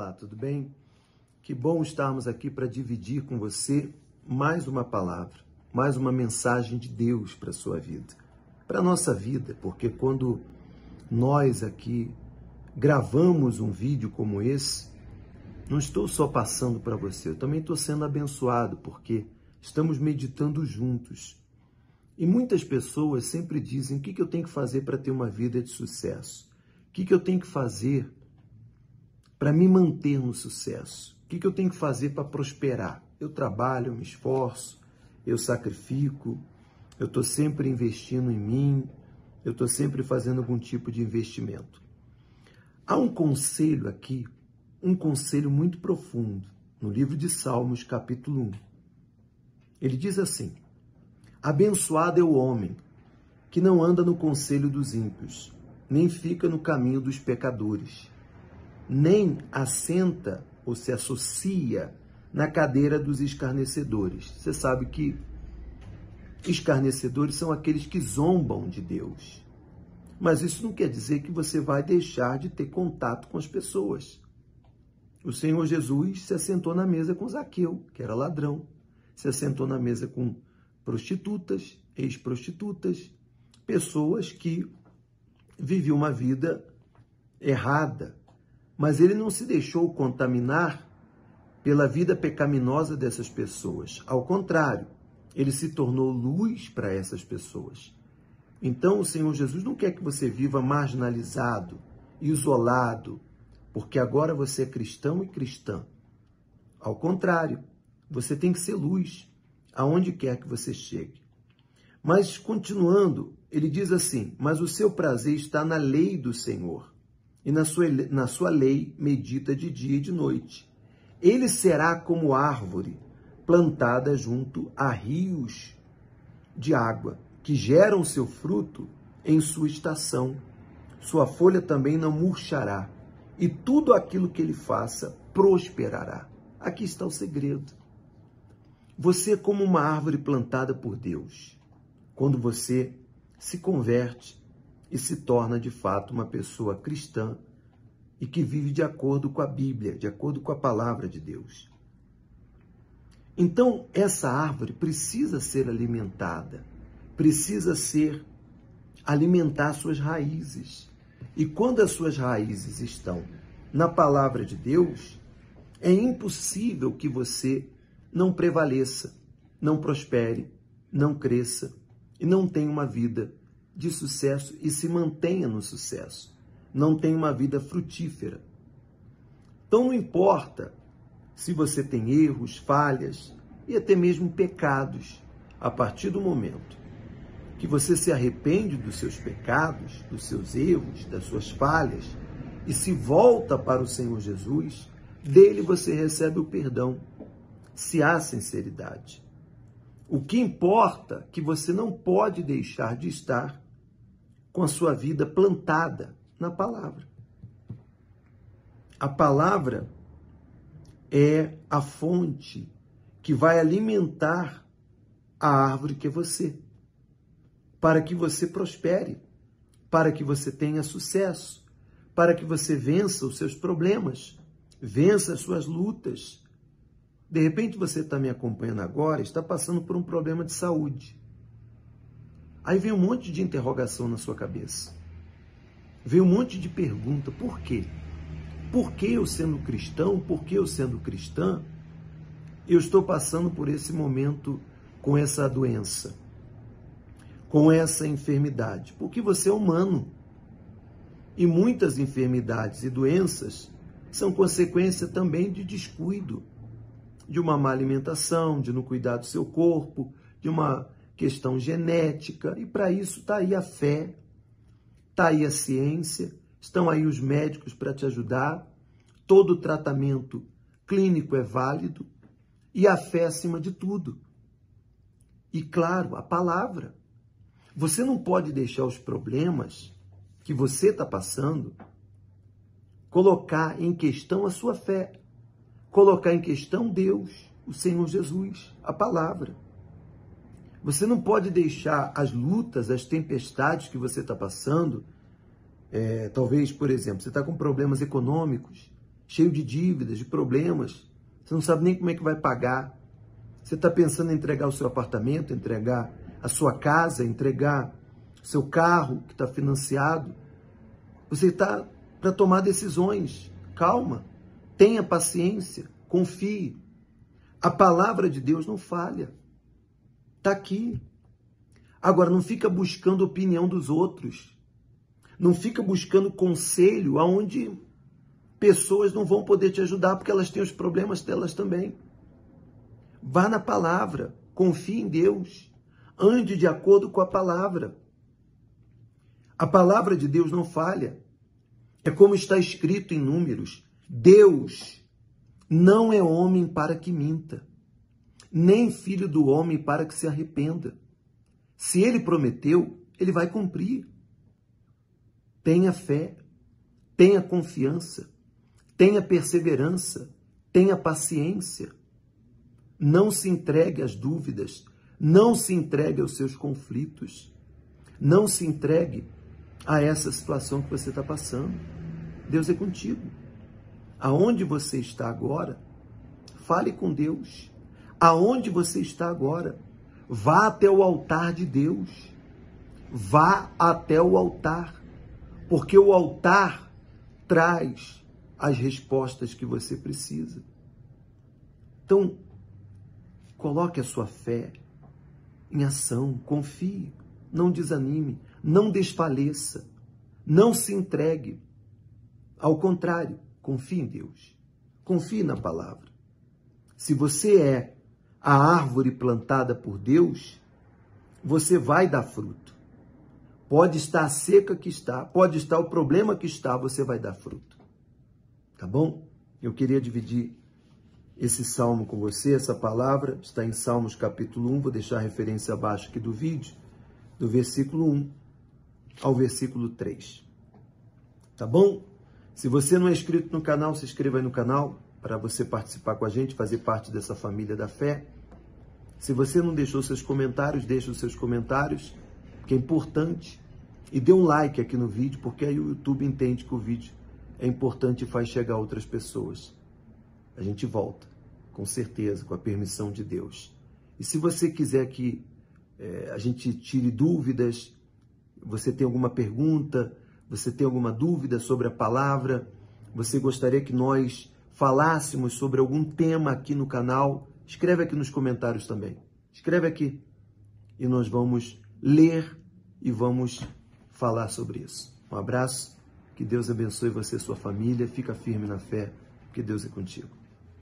Olá, tudo bem? Que bom estarmos aqui para dividir com você mais uma palavra, mais uma mensagem de Deus para a sua vida, para a nossa vida, porque quando nós aqui gravamos um vídeo como esse, não estou só passando para você, eu também estou sendo abençoado, porque estamos meditando juntos. E muitas pessoas sempre dizem: o que, que eu tenho que fazer para ter uma vida de sucesso? O que, que eu tenho que fazer para me manter no sucesso? O que, que eu tenho que fazer para prosperar? Eu trabalho, eu me esforço, eu sacrifico, eu estou sempre investindo em mim, eu estou sempre fazendo algum tipo de investimento. Há um conselho aqui um conselho muito profundo no livro de Salmos, capítulo 1. Ele diz assim: Abençoado é o homem que não anda no conselho dos ímpios, nem fica no caminho dos pecadores, nem assenta ou se associa na cadeira dos escarnecedores. Você sabe que escarnecedores são aqueles que zombam de Deus. Mas isso não quer dizer que você vai deixar de ter contato com as pessoas. O Senhor Jesus se assentou na mesa com Zaqueu, que era ladrão, se assentou na mesa com prostitutas, ex-prostitutas, pessoas que viviam uma vida errada, mas ele não se deixou contaminar pela vida pecaminosa dessas pessoas. Ao contrário, ele se tornou luz para essas pessoas. Então, o Senhor Jesus não quer que você viva marginalizado, isolado, porque agora você é cristão e cristã. Ao contrário, você tem que ser luz aonde quer que você chegue. Mas continuando, ele diz assim: Mas o seu prazer está na lei do Senhor, e na sua, na sua lei medita de dia e de noite. Ele será como árvore plantada junto a rios de água, que geram seu fruto em sua estação. Sua folha também não murchará e tudo aquilo que ele faça prosperará. Aqui está o segredo. Você é como uma árvore plantada por Deus. Quando você se converte e se torna de fato uma pessoa cristã e que vive de acordo com a Bíblia, de acordo com a palavra de Deus. Então, essa árvore precisa ser alimentada, precisa ser alimentar suas raízes. E quando as suas raízes estão na palavra de Deus, é impossível que você não prevaleça, não prospere, não cresça e não tenha uma vida de sucesso e se mantenha no sucesso. Não tenha uma vida frutífera. Então não importa se você tem erros, falhas e até mesmo pecados, a partir do momento que você se arrepende dos seus pecados, dos seus erros, das suas falhas e se volta para o Senhor Jesus, dele você recebe o perdão, se há sinceridade. O que importa é que você não pode deixar de estar com a sua vida plantada na palavra. A palavra é a fonte que vai alimentar a árvore que é você para que você prospere, para que você tenha sucesso, para que você vença os seus problemas, vença as suas lutas. De repente você está me acompanhando agora, está passando por um problema de saúde. Aí vem um monte de interrogação na sua cabeça. Vem um monte de pergunta: por quê? Por que eu sendo cristão, por que eu sendo cristã, eu estou passando por esse momento com essa doença? com essa enfermidade, porque você é humano. E muitas enfermidades e doenças são consequência também de descuido, de uma má alimentação, de não cuidar do seu corpo, de uma questão genética. E para isso está aí a fé, está aí a ciência, estão aí os médicos para te ajudar. Todo tratamento clínico é válido e a fé acima de tudo. E claro, a palavra. Você não pode deixar os problemas que você está passando colocar em questão a sua fé, colocar em questão Deus, o Senhor Jesus, a palavra. Você não pode deixar as lutas, as tempestades que você está passando, é, talvez, por exemplo, você está com problemas econômicos, cheio de dívidas, de problemas. Você não sabe nem como é que vai pagar. Você está pensando em entregar o seu apartamento, entregar a sua casa, entregar o seu carro que está financiado. Você está para tomar decisões. Calma, tenha paciência, confie. A palavra de Deus não falha. Está aqui. Agora, não fica buscando opinião dos outros. Não fica buscando conselho aonde pessoas não vão poder te ajudar porque elas têm os problemas delas também. Vá na palavra, confie em Deus, ande de acordo com a palavra. A palavra de Deus não falha. É como está escrito em Números: Deus não é homem para que minta, nem filho do homem para que se arrependa. Se ele prometeu, ele vai cumprir. Tenha fé, tenha confiança, tenha perseverança, tenha paciência. Não se entregue às dúvidas, não se entregue aos seus conflitos, não se entregue a essa situação que você está passando. Deus é contigo. Aonde você está agora, fale com Deus. Aonde você está agora, Vá até o altar de Deus. Vá até o altar. Porque o altar traz as respostas que você precisa. Então, coloque a sua fé em ação, confie, não desanime, não desfaleça, não se entregue. Ao contrário, confie em Deus, confie na palavra. Se você é a árvore plantada por Deus, você vai dar fruto. Pode estar a seca que está, pode estar o problema que está, você vai dar fruto. Tá bom? Eu queria dividir esse salmo com você, essa palavra está em Salmos capítulo 1, vou deixar a referência abaixo aqui do vídeo, do versículo 1 ao versículo 3. Tá bom? Se você não é inscrito no canal, se inscreva aí no canal, para você participar com a gente, fazer parte dessa família da fé. Se você não deixou seus comentários, deixe os seus comentários, que é importante. E dê um like aqui no vídeo, porque aí o YouTube entende que o vídeo é importante e faz chegar outras pessoas. A gente volta, com certeza, com a permissão de Deus. E se você quiser que é, a gente tire dúvidas, você tem alguma pergunta, você tem alguma dúvida sobre a palavra, você gostaria que nós falássemos sobre algum tema aqui no canal, escreve aqui nos comentários também. Escreve aqui e nós vamos ler e vamos falar sobre isso. Um abraço, que Deus abençoe você e sua família, fica firme na fé, que Deus é contigo.